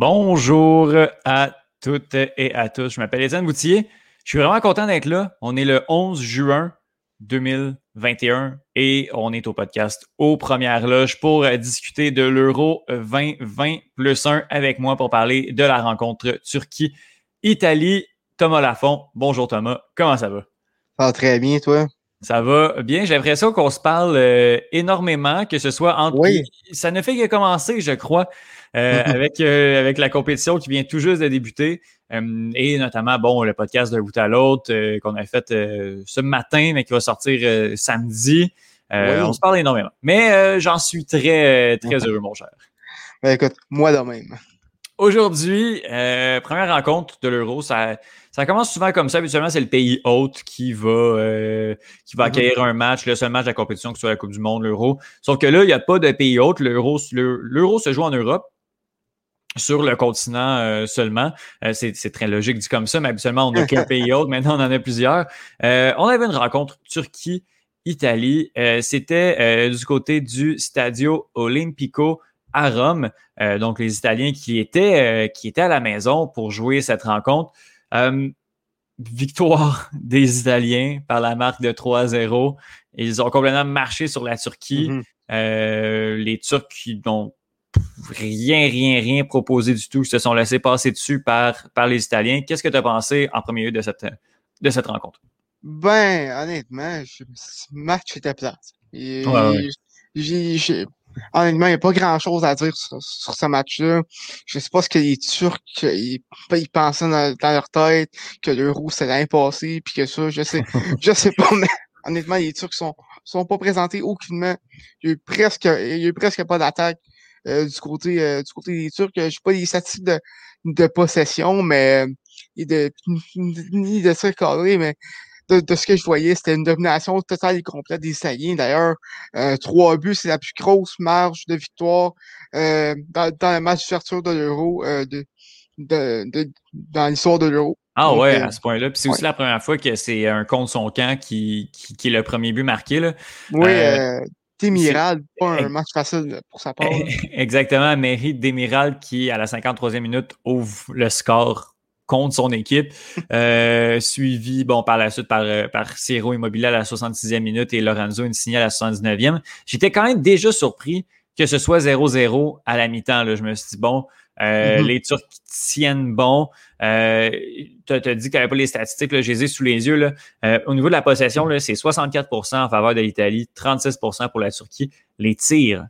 Bonjour à toutes et à tous. Je m'appelle Étienne Boutier. Je suis vraiment content d'être là. On est le 11 juin 2021 et on est au podcast aux premières loges pour discuter de l'Euro 2020 plus 1 avec moi pour parler de la rencontre Turquie-Italie. Thomas Lafont. Bonjour Thomas. Comment ça va? Ça va très bien, toi? Ça va bien. J'ai l'impression qu'on se parle euh, énormément, que ce soit entre. Oui. Ça ne fait que commencer, je crois, euh, avec, euh, avec la compétition qui vient tout juste de débuter. et notamment, bon, le podcast d'un bout à l'autre qu'on a fait ce matin, mais qui va sortir samedi. On se parle énormément. Mais j'en suis très, très heureux, mon cher. Ben, écoute, moi de même. Aujourd'hui, première rencontre de l'Euro, ça ça commence souvent comme ça. Habituellement, c'est le pays hôte qui va, euh, qui va mhm. accueillir un match, le seul match de la compétition, que ce soit la Coupe du Monde, l'Euro. Sauf que là, il n'y a pas de pays hôte. L'Euro, l'Euro se joue en Europe sur le continent euh, seulement. Euh, c'est très logique dit comme ça, mais habituellement, on n'a qu'un pays hôte. Maintenant, on en a plusieurs. on avait une rencontre Turquie-Italie. C'était du côté du Stadio Olimpico à Rome. donc, les Italiens qui étaient, qui étaient à la maison pour jouer cette rencontre. Euh, victoire des Italiens par la marque de 3-0. Ils ont complètement marché sur la Turquie. Euh, les Turcs qui n'ont rien, rien, rien proposé du tout, se sont laissés passer dessus par, par les Italiens. Qu'est-ce que tu as pensé en premier lieu de cette, de cette rencontre? Ben, honnêtement, ce match était plate. J'ai Honnêtement, il n'y a pas grand-chose à dire sur, ce match-là. Je ne sais pas ce que les Turcs ils, pensaient dans, leur tête, que l'euro c'est l'année passée, puis que ça, je sais, je sais pas, mais honnêtement, les Turcs sont sont pas présentés aucunement. Il y a eu presque, il y a eu presque pas d'attaque euh, du côté euh, du côté des Turcs. Je sais pas les statistiques de, de possession, mais ni de ni de mais de, ce que je voyais, c'était une domination totale et complète des Italiens. D'ailleurs, euh, trois buts, c'est la plus grosse marge de victoire euh, dans, dans le match d'ouverture de l'Euro euh, de, de, de, dans l'histoire de l'Euro. Ah ouais, à ce point-là. Puis c'est aussi la première fois que c'est un contre son camp qui, qui, qui, est le premier but marqué. Là. Oui, Démiral, pas un match facile pour sa part. Exactement, Mairie Démiral qui, à la 53e minute, ouvre le score contre son équipe. Euh, suivi, bon, par la suite par, euh, par Ciro Immobilier à la 66e minute et Lorenzo Insigne à la 79e. J'étais quand même déjà surpris que ce soit 0-0 à la mi-temps. Je me suis dit, bon, euh, mm-hmm. les Turcs tiennent bon. Euh, tu as, dit qu'il n'y avait pas les statistiques, là, je les ai sous les yeux. Là. Euh, au niveau de la possession, c'est 64% en faveur de l'Italie, 36% pour la Turquie. Les tirs,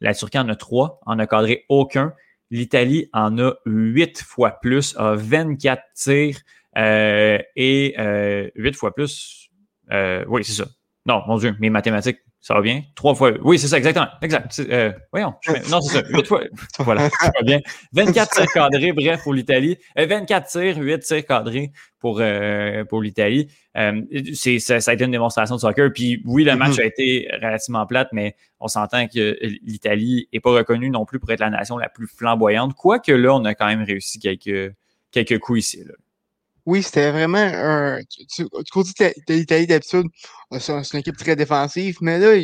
la Turquie en a trois, en a cadré aucun. L'Italie en a huit fois plus, a 24 tirs euh, et euh, huit fois plus. Euh, oui, c'est ça. Non, mon Dieu, mes mathématiques, ça va bien? Trois fois. Oui, c'est ça, exactement. Exact. Euh, voyons. non, c'est ça. Huit fois. Voilà, ça va bien. 24 tirs cadrés, bref, pour l'Italie. 24 tirs, 8 tirs cadrés pour, euh, pour l'Italie. Euh, ça, ça, a été une démonstration de soccer. Puis oui, le match mm-hmm. a été relativement plate, mais on s'entend que l'Italie n'est pas reconnue non plus pour être la nation la plus flamboyante. Quoique là, on a quand même réussi quelques, quelques coups ici. Là. Oui, c'était vraiment un. Du, côté de l'Italie d'habitude, c'est une équipe très défensive, mais là,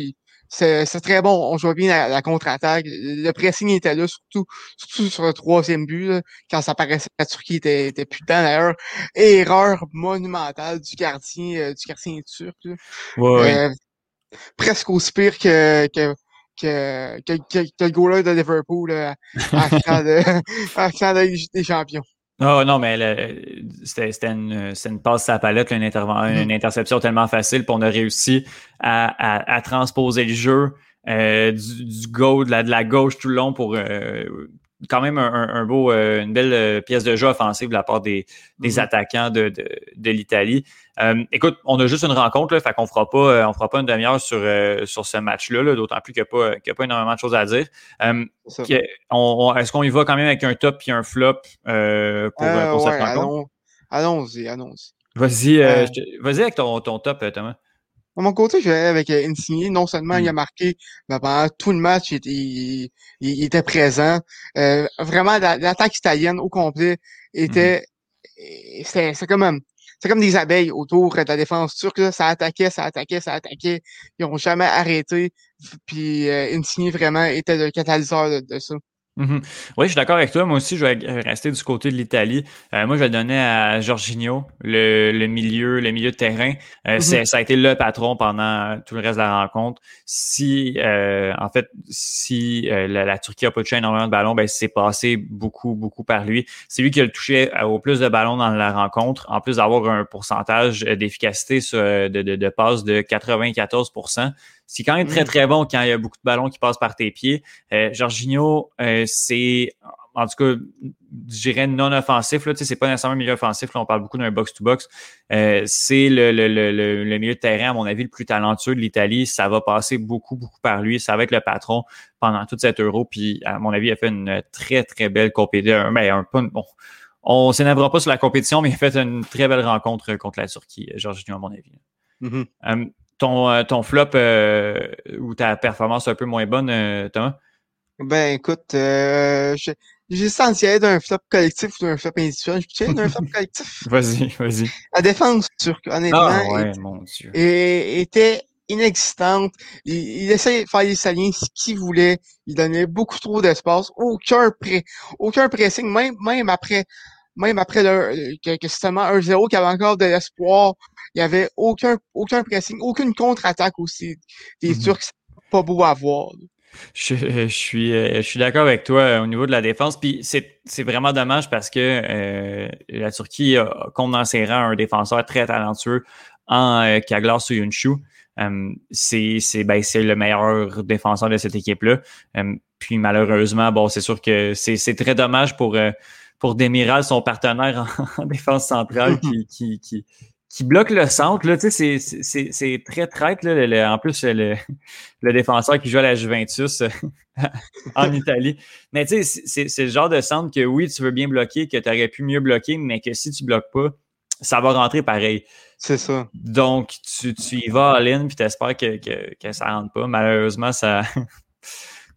c'est très bon. On joue bien la, contre-attaque. Le pressing était là, surtout, surtout sur le troisième but, quand ça paraissait que la Turquie était, était putain d'ailleurs. Erreur monumentale du gardien, euh, du gardien turc. Là. Ouais, euh, presque aussi pire que, que que, que, que, le goaler de Liverpool là, à, la de, des champions. Oh non, mais c'était une, une passe à la palette, une, mm-hmm. une interception tellement facile, pour on a réussi à, à, transposer le jeu euh, du, du go, de la, de la gauche tout le long pour euh, quand même un, beau, euh, une belle euh, pièce de jeu offensive de la part des, des mm-hmm. attaquants de, de, de l'Italie. Euh, écoute, on a juste une rencontre, là, fait qu'on fera pas, on fera pas une demi-heure sur, sur ce match-là, -là, d'autant plus qu'il n'y a, pas, a pas énormément de choses à dire. Est-ce qu'on y va quand même avec un top et un flop pour, pour cette rencontre? Allons-y, allons-y. Vas-y, vas-y avec ton, ton top, Thomas. De mon côté, je vais avec euh, Insigne. Non seulement il a mm. marqué, mais pendant tout le match, il, était présent. Euh, vraiment, l'attaque italienne au complet était, mm-hmm. c'est comme c'est comme des abeilles autour de la défense turque. Ça attaquait, ça attaquait, ça attaquait. Ils n'ont jamais arrêté. Puis euh, Insigne vraiment était le catalyseur de, ça. Mhm. Oui, je suis d'accord avec toi. Moi aussi, je vais rester du côté de l'Italie. Euh, moi, je vais donner à Jorginho, le, le milieu, le milieu de terrain. Euh, mhm. Ça a été le patron pendant tout le reste de la rencontre. Si, euh, en fait, si la, Turquie a pas touché énormément de ballons, ben c'est passé beaucoup, beaucoup par lui. C'est lui qui a le touché au plus de ballons dans la rencontre, en plus d'avoir un pourcentage d'efficacité de, de, de passe de 94 c'est quand même très, mm. très bon quand il y a beaucoup de ballons qui passent par tes pieds. Euh, Jorginho, euh, c'est en tout cas, je dirais non offensif. Là, c'est pas nécessairement un milieu offensif. Là, on parle beaucoup d'un box-to-box. Euh, c'est le, le, le, le, milieu de terrain, à mon avis, le plus talentueux de l'Italie. Ça va passer beaucoup, beaucoup par lui. Ça va être le patron pendant toute cette euro. Puis, à mon avis, il a fait une très, très belle compétition. Mais un, bon, on s'énervera pas sur la compétition, mais il a fait une très belle rencontre contre la Turquie, Jorginho, à mon avis. Mm-hmm euh, ton flop euh, ou ta performance un peu moins bonne, euh, Thomas? Ben écoute, euh, j'ai senti être d'un flop collectif ou d'un flop individuel. Je peux d'un flop collectif? vas-y, vas-y. La défense turque, honnêtement, ah, ouais, était, mon Dieu. était inexistante. Il, il, essayait de faire les saliens ce qu'il voulait. Il donnait beaucoup trop d'espace. Aucun pré, aucun pressing, même, même après, même après le, que, que seulement 1-0 qui avait encore de l'espoir il y avait aucun, aucun pressing, aucune contre-attaque aussi des mm Turcs. Pas beau à voir. Je, suis, euh, je suis d'accord avec toi euh, au niveau de la défense. Puis c'est, vraiment dommage parce que euh, la Turquie a condensé un défenseur très talentueux en euh, Kaglar Soyuncu. c'est, c'est, ben, c'est le meilleur défenseur de cette équipe-là. puis malheureusement, bon, c'est sûr que c'est, c'est très dommage pour, pour Demiral, son partenaire en, défense centrale, qui, qui, qui, qui bloque le centre. Là, c'est, très traite. Là, en plus, le, le, défenseur qui joue à la Juventus en Italie. Mais tu sais, c'est, le genre de centre que oui, tu veux bien bloquer, que tu aurais pu mieux bloquer, mais que si tu bloques pas, ça va rentrer pareil. C'est ça. Donc, tu, tu y vas à l'in puis tu espères que, que, que ça rentre pas. Malheureusement, ça.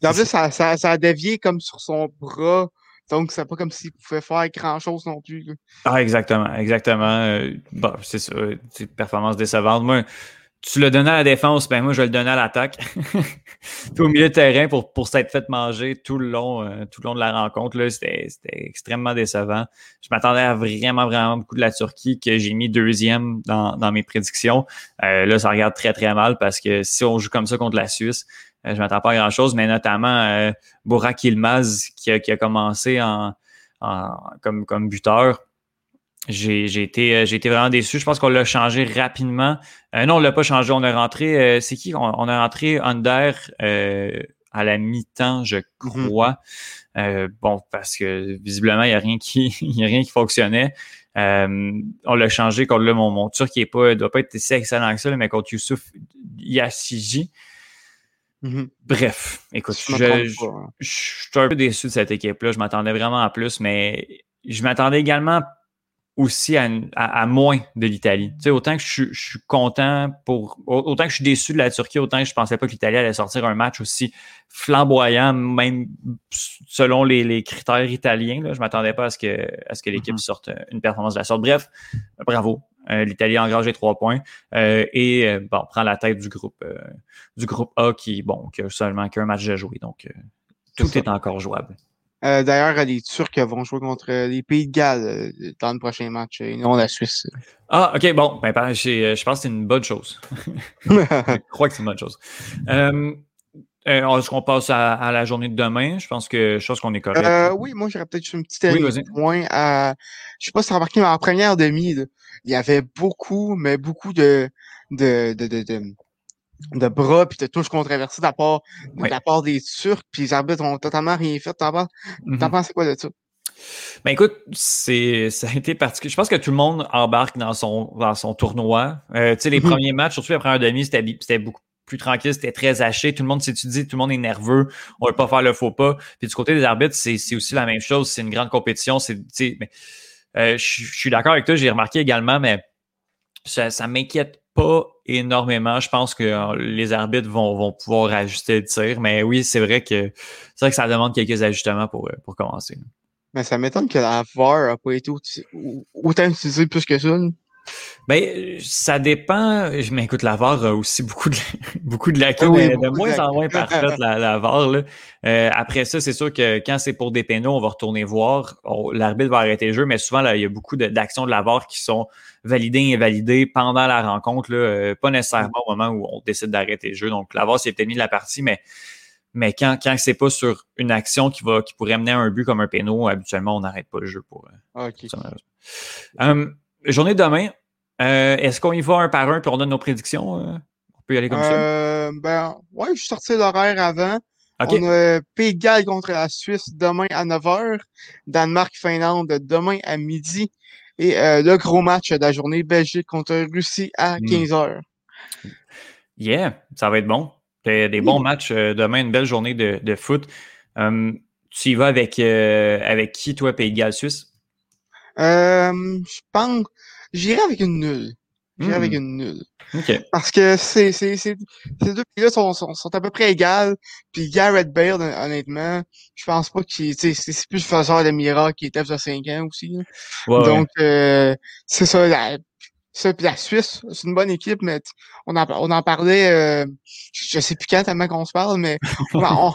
en plus, ça, ça, ça a dévié comme sur son bras donc, c'est pas comme s'il pouvait faire grand-chose non plus. Ah, exactement, exactement. Euh, bon, c'est ça, c'est performance décevante. Moi, tu le donnais à la défense, ben moi, je le donnais à l'attaque. au milieu de terrain pour, pour s'être fait manger tout le long, euh, tout le long de la rencontre. Là, c'était, extrêmement décevant. Je m'attendais à vraiment, vraiment beaucoup de la Turquie que j'ai mis deuxième dans, dans mes prédictions. Euh, là, ça regarde très, très mal parce que si on joue comme ça contre la Suisse, euh, je m'attends pas à grand-chose, mais notamment euh, Burak Ilmaz qui a, qui a commencé en, comme, comme buteur. J'ai été, euh, j'ai été vraiment déçu. Je pense qu'on l'a changé rapidement. Euh, non, on l'a pas changé. On a rentré. c'est qui? On, a rentré Under à la mi-temps, je mhm. crois. bon, parce que visiblement, il n'y a rien qui, y a rien qui fonctionnait. on l'a changé contre le mon, mon Turc qui est pas, doit pas être si excellent que ça, mais contre Youssouf Yassiji. Mhm. Bref, écoute, je, je, suis un peu déçu de cette équipe-là. Je m'attendais vraiment à plus, mais je m'attendais également aussi à, à, moins de l'Italie. Tu sais, autant que je, je, suis content pour. Autant que je suis déçu de la Turquie, autant que je pensais pas que l'Italie allait sortir un match aussi flamboyant, même selon les, les critères italiens. Là. Je m'attendais pas à ce que, à ce que l'équipe mhm. sorte une performance de la sorte. Bref, bravo. Euh, L'Italie a engagé trois points euh, et euh, bon, prend la tête du groupe du groupe A qui, bon, qui a seulement qu'un match à jouer. Donc, tout est, encore jouable. D'ailleurs, les Turcs vont jouer contre les Pays de Galles dans le prochain match et non la Suisse. Ah, ok, bon, ben, je pense que c'est une bonne chose. je crois que c'est une bonne chose. Est-ce qu'on passe à, la journée de demain? Je pense que je pense qu'on est correct. oui, moi j'aurais peut-être une petite oui, point à. Je sais pas si remarqué, mais en première demi, il y avait beaucoup, mais beaucoup de, de, de, de, de, bras puis de touches controversées de la part, de la part des Turcs, puis les arbitres ont totalement rien fait. T'en penses, mm-hmm. quoi de ça? Ben écoute, c'est ça a été particulier. Je pense que tout le monde embarque dans son dans son tournoi. Euh, tu sais, les mm-hmm. premiers matchs, surtout après un demi, c'était beaucoup plus tranquille, c'était très haché. Tout le monde s'étudie, tout le monde est nerveux. On veut pas faire le faux pas. Puis du côté des arbitres, c'est aussi la même chose. C'est une grande compétition. Euh, je, suis d'accord avec toi, j'ai remarqué également, mais ça, ça m'inquiète pas énormément. Je pense que euh, les arbitres vont, pouvoir ajuster le tir. Mais oui, c'est vrai que c'est vrai que ça demande quelques ajustements pour, euh, commencer. Mais ça m'étonne que la VAR n'a pas été autant utilisée plus que ça. Ben, ça dépend. Je m'écoute, la VAR a aussi beaucoup de, beaucoup de lacunes, ah de moins en moins parfaite, la, la VAR. Là. Euh, après ça, c'est sûr que quand c'est pour des pénaux, on va retourner voir. L'arbitre va arrêter le jeu, mais souvent, là, il y a beaucoup d'actions de, la VAR qui sont validées et invalidées pendant la rencontre, là, euh, pas nécessairement au moment où on décide d'arrêter le jeu. Donc, la VAR, c'est peut-être mis de la partie, mais mais quand, quand c'est pas sur une action qui, va, qui pourrait mener à un but comme un pénaux, habituellement, on n'arrête pas le jeu pour. Euh, okay. um, journée de demain, euh, est-ce qu'on y va un par un puis on donne nos prédictions? Euh? On peut y aller comme ça? Ben, ouais, je suis sorti l'horaire avant. On a Pays de contre la Suisse demain à 9h. Danemark-Finlande demain à midi. Et le gros match de la journée, Belgique contre Russie à 15h. Hmm. Yeah, ça va être bon. Des, des bons matchs demain, une belle journée de, de foot. Um, tu y vas avec, avec qui, toi, Pays de Galles Suisse? Je pense. J'irai avec une nulle. J'irai avec hmm. une nulle. Parce que c'est, c'est, c'est, ces deux pays-là sont, sont, sont, à peu près égales. Puis Garrett Bale, honnêtement, je pense pas qu'il c'est, c'est plus le faiseur de miracles qui était il 5 ans aussi. Donc, euh, c'est ça. La, ça, puis la Suisse, c'est une bonne équipe, mais on en, on en parlait, euh, je sais plus quand tellement qu'on se parle, mais on,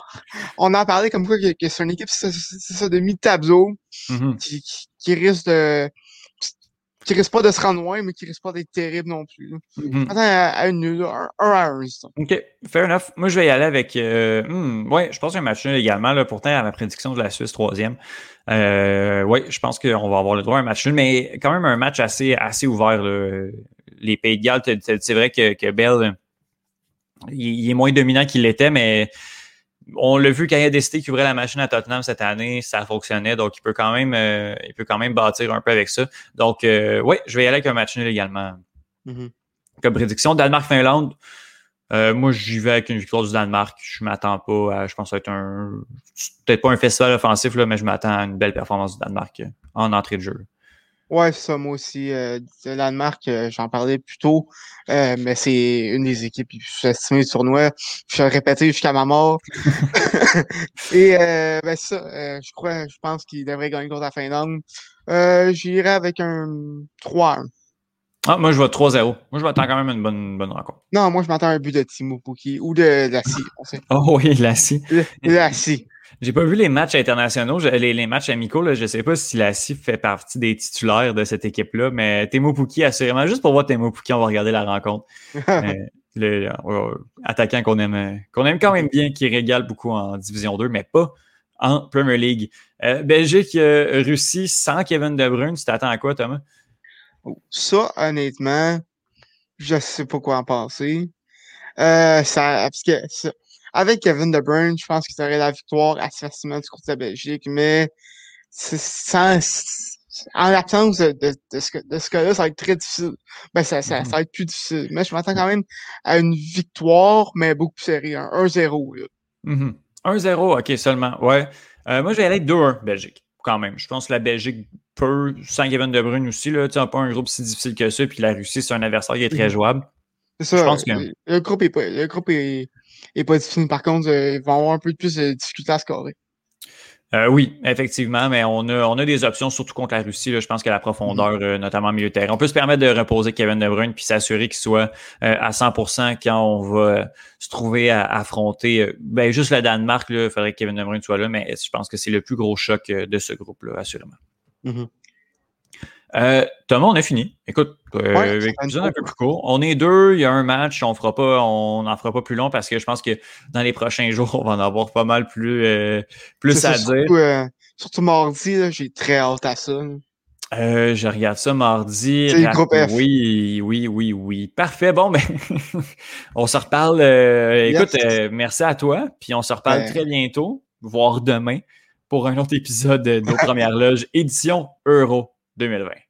on, en parlait comme quoi que, que c'est une équipe, c'est ça, de mi-tableau, mm-hmm. qui, qui risque de qui risque pas de se rendre loin, mais qui risque pas d'être terrible non plus. Mm-hmm. Attends, à, une un, à un. OK, fair enough. Moi, je vais y aller avec. Euh, hmm, ouais, je pense un match nul également. Là, pourtant, à ma prédiction de la Suisse troisième. Euh, oui, je pense qu'on va avoir le droit à un match nul, mais quand même un match assez, assez ouvert. Là. Les Pays de Galles, c'est vrai que, que Bell, il est moins dominant qu'il l'était, mais on l'a vu quand il a décidé qu'il ouvrait la machine à Tottenham cette année, ça fonctionnait, donc il peut quand même, euh, il peut quand même bâtir un peu avec ça. Donc, euh, oui, je vais y aller avec un match nul également. Mm-hmm. Comme prédiction, Danemark-Finlande, euh, moi j'y vais avec une victoire du Danemark. Je m'attends pas à, je pense, être un, peut-être pas un festival offensif, là, mais je m'attends à une belle performance du Danemark en entrée de jeu. Ouais, ça, moi aussi. Euh, le Danemark, euh, j'en parlais plus tôt, euh, mais c'est une des équipes estimées du tournoi. Je vais répéter jusqu'à ma mort. Et euh, ben ça, je crois, je pense qu'il devrait gagner contre la Finlande. J'irai avec un 3-1. Ah, moi, je vois 3-0. Moi, je m'attends quand même à une bonne, bonne rencontre. Non, moi, je m'attends à un but de Timo Pouki ou de Lassie. Oh oui, Lassie. Lassie. J'ai pas vu les matchs internationaux, les, les matchs amicaux. Là, je sais pas si la CIF fait partie des titulaires de cette équipe-là, mais Temo Pouki, assurément, juste pour voir Temo Pouki, on va regarder la rencontre. euh, le attaquant qu'on aime, qu'on aime quand même bien, qui régale beaucoup en Division 2, mais pas en Premier League. Euh, Belgique, euh, Russie, sans Kevin De Bruyne, tu t'attends à quoi, Thomas? Ça, honnêtement, je sais pas quoi en penser. Euh, ça, parce que ça, avec Kevin De Bruyne, je pense qu'il aurait la victoire assez facilement du côté de la Belgique, mais sans, en l'absence de, de, de, ce, de ce cas-là, ça va être très difficile. Ben, ça, ça, ça va être plus difficile. Mais je m'attends quand même à une victoire, mais beaucoup plus serrée. 1-0. 1-0, mm-hmm. OK, seulement. Ouais. Euh, moi, je vais aller avec 2-1, Belgique, quand même. Je pense que la Belgique peut, sans Kevin De Bruyne aussi, là, tu pas un groupe si difficile que ça, puis la Russie, c'est un adversaire qui est très mm-hmm. jouable. C'est ça. Je pense que... Le groupe est pas, le groupe est, et pas difficile. Par contre, euh, ils vont avoir un peu plus de difficulté à scorer. Euh, oui, effectivement, mais on a, on a des options, surtout contre la Russie. Là, je pense que la profondeur, mm-hmm. euh, notamment milieu de terrain. On peut se permettre de reposer Kevin De Bruyne puis s'assurer qu'il soit à 100% quand on va se trouver à, affronter ben, juste le Danemark. Il faudrait que Kevin De Bruyne soit là, mais je pense que c'est le plus gros choc de ce groupe-là, assurément. Mm-hmm. Euh, Thomas, on a fini. Écoute, euh, un peu plus court. On est deux, il y a un match, on fera pas, on n'en fera pas plus long parce que je pense que dans les prochains jours, on va en avoir pas mal plus, euh, plus à dire. Surtout, euh, surtout mardi, j'ai très hâte à ça. Euh, je regarde ça mardi. C'est le groupe F. Oui, oui, oui, oui. Parfait. Bon, ben, on se reparle. écoute, merci à toi. Puis on se reparle très bientôt, voire demain, pour un autre épisode de nos premières loges, édition Euro 2020.